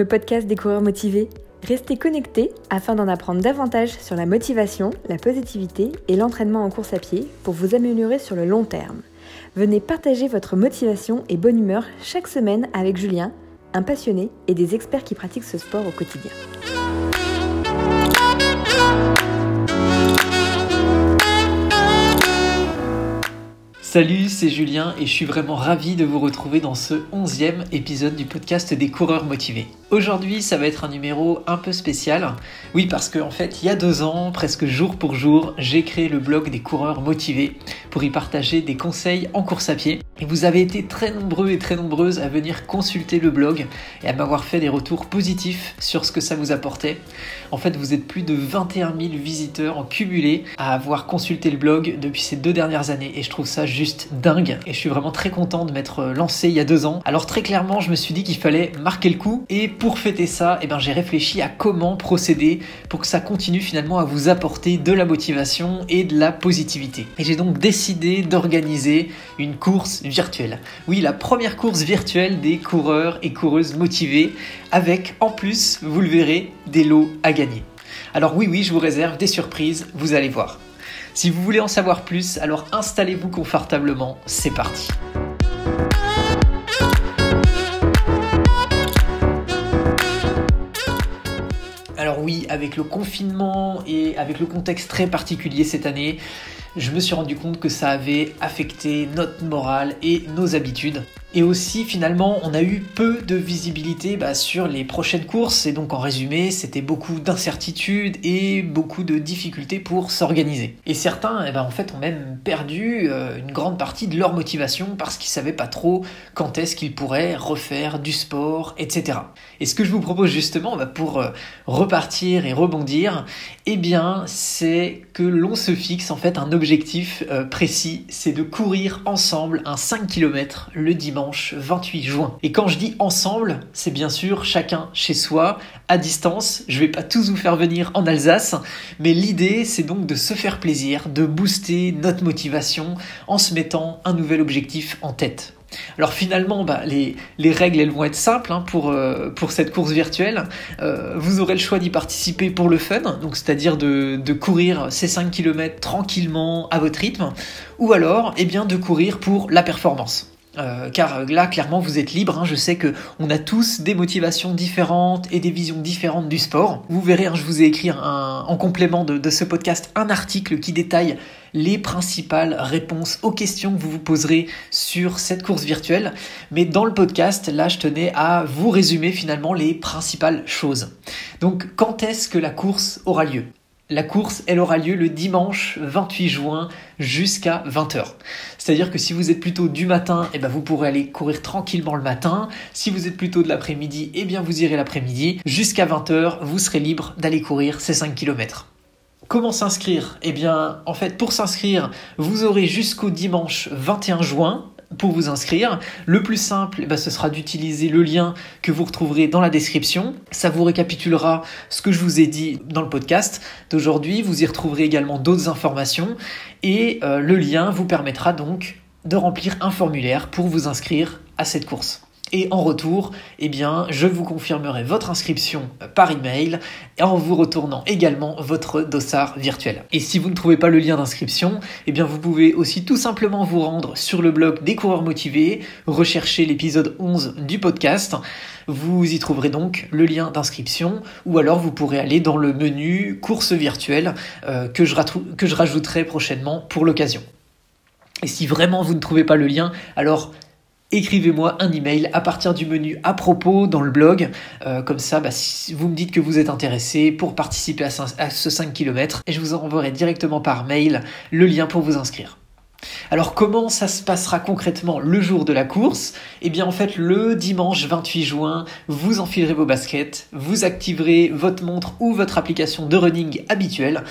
le podcast des coureurs motivés. Restez connectés afin d'en apprendre davantage sur la motivation, la positivité et l'entraînement en course à pied pour vous améliorer sur le long terme. Venez partager votre motivation et bonne humeur chaque semaine avec Julien, un passionné et des experts qui pratiquent ce sport au quotidien. Salut, c'est Julien et je suis vraiment ravi de vous retrouver dans ce onzième épisode du podcast des coureurs motivés. Aujourd'hui, ça va être un numéro un peu spécial. Oui, parce qu'en en fait, il y a deux ans, presque jour pour jour, j'ai créé le blog des coureurs motivés pour y partager des conseils en course à pied. Et vous avez été très nombreux et très nombreuses à venir consulter le blog et à m'avoir fait des retours positifs sur ce que ça vous apportait. En fait, vous êtes plus de 21 000 visiteurs en cumulé à avoir consulté le blog depuis ces deux dernières années et je trouve ça juste dingue. Et je suis vraiment très content de m'être lancé il y a deux ans. Alors très clairement, je me suis dit qu'il fallait marquer le coup et pour fêter ça, eh ben, j'ai réfléchi à comment procéder pour que ça continue finalement à vous apporter de la motivation et de la positivité. Et j'ai donc décidé d'organiser une course virtuelle. Oui, la première course virtuelle des coureurs et coureuses motivés avec en plus, vous le verrez, des lots à gagner. Alors oui, oui, je vous réserve des surprises, vous allez voir. Si vous voulez en savoir plus, alors installez-vous confortablement, c'est parti. Alors oui, avec le confinement et avec le contexte très particulier cette année, je me suis rendu compte que ça avait affecté notre morale et nos habitudes. Et aussi, finalement, on a eu peu de visibilité bah, sur les prochaines courses. Et donc, en résumé, c'était beaucoup d'incertitudes et beaucoup de difficultés pour s'organiser. Et certains, eh ben, en fait, ont même perdu euh, une grande partie de leur motivation parce qu'ils savaient pas trop quand est-ce qu'ils pourraient refaire du sport, etc. Et ce que je vous propose justement, bah, pour euh, repartir et rebondir, eh bien, c'est que l'on se fixe en fait un objectif euh, précis, c'est de courir ensemble un 5 km le dimanche 28 juin. Et quand je dis ensemble, c'est bien sûr chacun chez soi, à distance. Je vais pas tous vous faire venir en Alsace, mais l'idée c'est donc de se faire plaisir, de booster notre motivation en se mettant un nouvel objectif en tête. Alors finalement, bah, les, règles elles vont être simples hein, pour, euh, pour cette course virtuelle. Euh, vous aurez le choix d'y participer pour le fun, donc c'est-à-dire de, de, courir ces 5 km tranquillement à votre rythme, ou alors eh bien, de courir pour la performance. Euh, car là, clairement, vous êtes libre. Hein. Je sais que on a tous des motivations différentes et des visions différentes du sport. Vous verrez, hein, je vous ai écrit en complément de, ce podcast un article qui détaille les principales réponses aux questions que vous vous poserez sur cette course virtuelle. Mais dans le podcast, là, je tenais à vous résumer finalement les principales choses. Donc, quand est-ce que la course aura lieu? La course, elle aura lieu le dimanche 28 juin jusqu'à 20h. C'est-à-dire que si vous êtes plutôt du matin, eh ben vous pourrez aller courir tranquillement le matin. Si vous êtes plutôt de l'après-midi, eh bien vous irez l'après-midi. Jusqu'à 20h, vous serez libre d'aller courir ces 5 km. Comment s'inscrire? Eh bien, en fait, pour s'inscrire, vous aurez jusqu'au dimanche 21 juin pour vous inscrire. Le plus simple, eh ben, ce sera d'utiliser le lien que vous retrouverez dans la description. Ça vous récapitulera ce que je vous ai dit dans le podcast d'aujourd'hui. Vous y retrouverez également d'autres informations et euh, le lien vous permettra donc de remplir un formulaire pour vous inscrire à cette course. Et en retour, eh bien, je vous confirmerai votre inscription par email en vous retournant également votre dossard virtuel. Et si vous ne trouvez pas le lien d'inscription, eh bien, vous pouvez aussi tout simplement vous rendre sur le blog des coureurs motivés, rechercher l'épisode 11 du podcast. Vous y trouverez donc le lien d'inscription ou alors vous pourrez aller dans le menu course virtuelle euh, que, je que je rajouterai prochainement pour l'occasion. Et si vraiment vous ne trouvez pas le lien, alors écrivez-moi un email à partir du menu à propos dans le blog. Euh, comme ça, bah, si vous me dites que vous êtes intéressé pour participer à, ce 5 km et je vous enverrai directement par mail le lien pour vous inscrire. Alors comment ça se passera concrètement le jour de la course? Eh bien en fait le dimanche 28 juin, vous enfilerez vos baskets, vous activerez votre montre ou votre application de running habituelle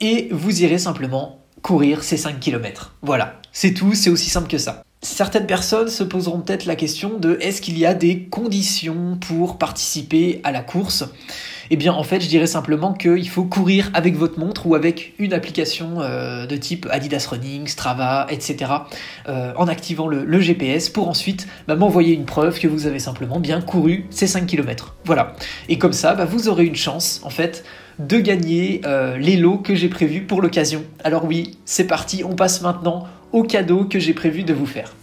et vous irez simplement courir ces 5 km. Voilà, c'est tout, c'est aussi simple que ça. Certaines personnes se poseront peut-être la question de est-ce qu'il y a des conditions pour participer à la course? Eh bien, en fait, je dirais simplement qu'il faut courir avec votre montre ou avec une application euh, de type Adidas Running, Strava, etc. Euh, en activant le, GPS pour ensuite bah, m'envoyer une preuve que vous avez simplement bien couru ces 5 km. Voilà. Et comme ça, bah, vous aurez une chance, en fait, de gagner euh, les lots que j'ai prévus pour l'occasion. Alors oui, c'est parti, on passe maintenant au cadeau que j'ai prévu de vous faire.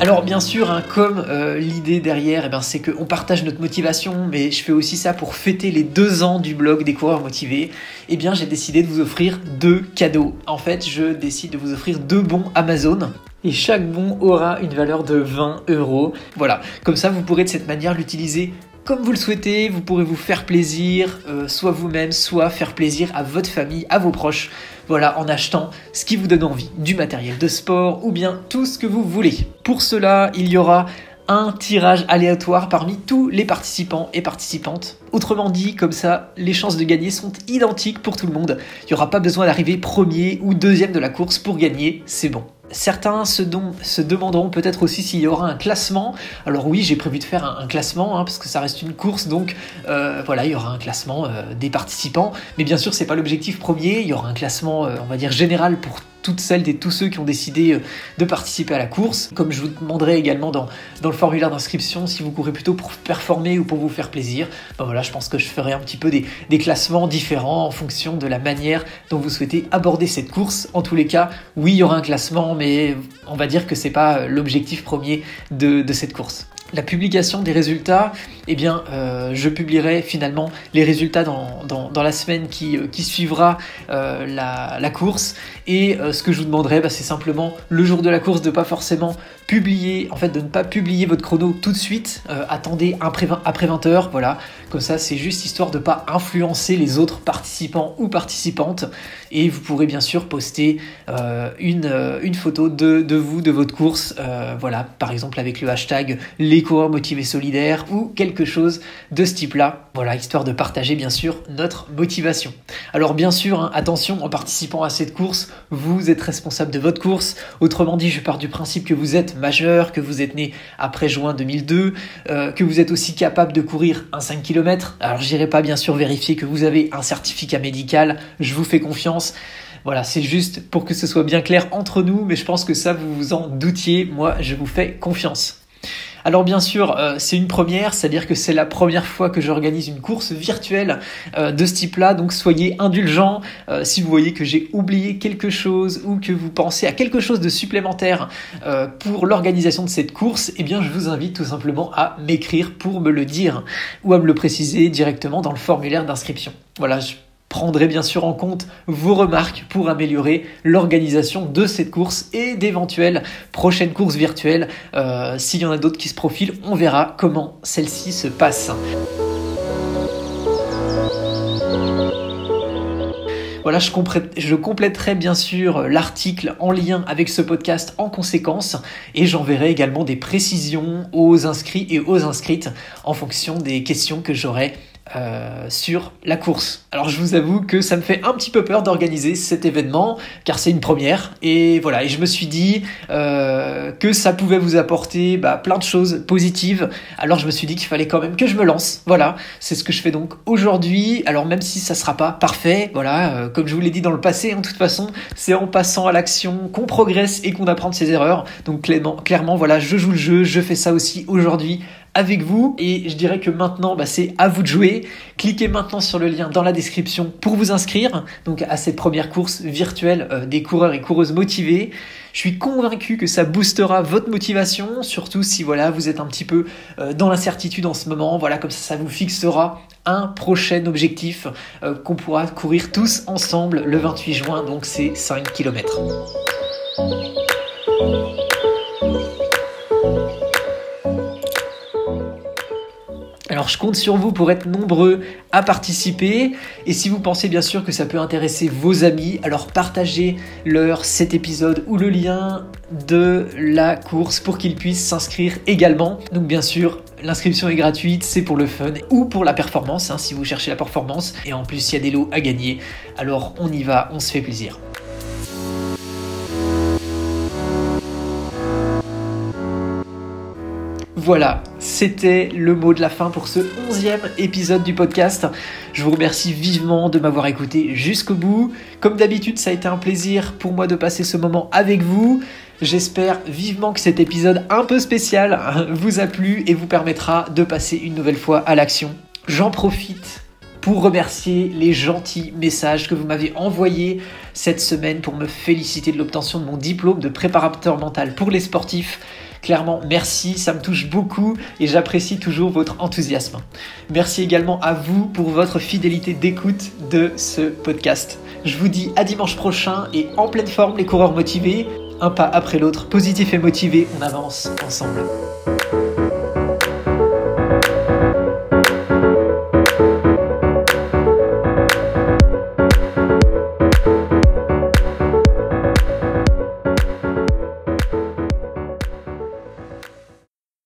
Alors bien sûr, hein, comme euh, l'idée derrière, eh ben, c'est qu'on partage notre motivation, mais je fais aussi ça pour fêter les deux ans du blog des coureurs motivés. Eh bien j'ai décidé de vous offrir deux cadeaux. En fait, je décide de vous offrir deux bons Amazon et chaque bon aura une valeur de 20 euros. Voilà, comme ça vous pourrez de cette manière l'utiliser comme vous le souhaitez, vous pourrez vous faire plaisir, euh, soit vous-même, soit faire plaisir à votre famille, à vos proches. Voilà, en achetant ce qui vous donne envie, du matériel de sport ou bien tout ce que vous voulez. Pour cela, il y aura un tirage aléatoire parmi tous les participants et participantes. Autrement dit, comme ça, les chances de gagner sont identiques pour tout le monde. Il n'y aura pas besoin d'arriver premier ou deuxième de la course pour gagner, c'est bon certains se, demanderont peut-être aussi s'il y aura un classement. Alors oui, j'ai prévu de faire un, classement hein, parce que ça reste une course, donc euh, voilà, il y aura un classement euh, des participants. Mais bien sûr, c'est pas l'objectif premier. Il y aura un classement, euh, on va dire général pour toutes celles et tous ceux qui ont décidé euh, de participer à la course. Comme je vous demanderai également dans, le formulaire d'inscription si vous courez plutôt pour performer ou pour vous faire plaisir, ben voilà, je pense que je ferai un petit peu des, classements différents en fonction de la manière dont vous souhaitez aborder cette course. En tous les cas, oui, il y aura un classement, mais on va dire que c'est pas euh, l'objectif premier de cette course la publication des résultats, eh bien, euh, je publierai finalement les résultats dans, la semaine qui, euh, suivra euh, la, course. Et ce que je vous demanderai, bah, c'est simplement le jour de la course de pas forcément publier, en fait, de ne pas publier votre chrono tout de suite. attendez après, après 20 heures, voilà. Comme ça, c'est juste histoire de pas influencer les autres participants ou participantes. Et vous pourrez bien sûr poster une, une photo de, de vous, de votre course, voilà, par exemple avec le hashtag les coureurs motivés solidaires ou quelque chose de ce type-là. Voilà, histoire de partager bien sûr notre motivation. Alors bien sûr, hein, attention, en participant à cette course, vous êtes responsable de votre course. Autrement dit, je pars du principe que vous êtes majeur, que vous êtes né après juin 2002, euh, que vous êtes aussi capable de courir un 5 km. Alors j'irai pas bien sûr vérifier que vous avez un certificat médical, je vous fais confiance. Voilà, c'est juste pour que ce soit bien clair entre nous, mais je pense que ça, vous vous en doutiez. Moi, je vous fais confiance. Alors bien sûr, euh, c'est une première, c'est-à-dire que c'est la première fois que j'organise une course virtuelle euh, de ce type-là, donc soyez indulgents euh, si vous voyez que j'ai oublié quelque chose ou que vous pensez à quelque chose de supplémentaire pour l'organisation de cette course, eh bien je vous invite tout simplement à m'écrire pour me le dire ou à me le préciser directement dans le formulaire d'inscription. Voilà, prendrai bien sûr en compte vos remarques pour améliorer l'organisation de cette course et d'éventuelles prochaines courses virtuelles. Euh, s'il y en a d'autres qui se profilent, on verra comment celle-ci se passe. Voilà, je, je compléterai bien sûr l'article en lien avec ce podcast en conséquence et j'enverrai également des précisions aux inscrits et aux inscrites en fonction des questions que j'aurai euh, sur la course. Alors je vous avoue que ça me fait un petit peu peur d'organiser cet événement car c'est une première et voilà et je me suis dit euh, que ça pouvait vous apporter bah, plein de choses positives. Alors je me suis dit qu'il fallait quand même que je me lance. Voilà, c'est ce que je fais donc aujourd'hui. Alors même si ça sera pas parfait, voilà, euh, comme je vous l'ai dit dans le passé, en toute façon, c'est en passant à l'action qu'on progresse et qu'on apprend de ses erreurs. Donc clairement, clairement, voilà, je joue le jeu, je fais ça aussi aujourd'hui avec vous. Et je dirais que maintenant, bah, c'est à vous de jouer. Cliquez maintenant sur le lien dans la description pour vous inscrire donc à cette première course virtuelle euh, des coureurs et coureuses motivés. Je suis convaincu que ça boostera votre motivation, surtout si voilà vous êtes un petit peu euh, dans l'incertitude en ce moment. Voilà, comme ça, ça vous fixera un prochain objectif euh, qu'on pourra courir tous ensemble le 28 juin. Donc c'est 5 km. Alors je compte sur vous pour être nombreux à participer et si vous pensez bien sûr que ça peut intéresser vos amis, alors partagez-leur cet épisode ou le lien de la course pour qu'ils puissent s'inscrire également. Donc bien sûr, l'inscription est gratuite, c'est pour le fun ou pour la performance hein, si vous cherchez la performance et en plus il y a des lots à gagner. Alors on y va, on se fait plaisir. Voilà, c'était le mot de la fin pour ce onzième épisode du podcast. Je vous remercie vivement de m'avoir écouté jusqu'au bout. Comme d'habitude, ça a été un plaisir pour moi de passer ce moment avec vous. J'espère vivement que cet épisode un peu spécial vous a plu et vous permettra de passer une nouvelle fois à l'action. J'en profite pour remercier les gentils messages que vous m'avez envoyés cette semaine pour me féliciter de l'obtention de mon diplôme de préparateur mental pour les sportifs. Clairement, merci, ça me touche beaucoup et j'apprécie toujours votre enthousiasme. Merci également à vous pour votre fidélité d'écoute de ce podcast. Je vous dis à dimanche prochain et en pleine forme les coureurs motivés, un pas après l'autre, positif et motivé, on avance ensemble.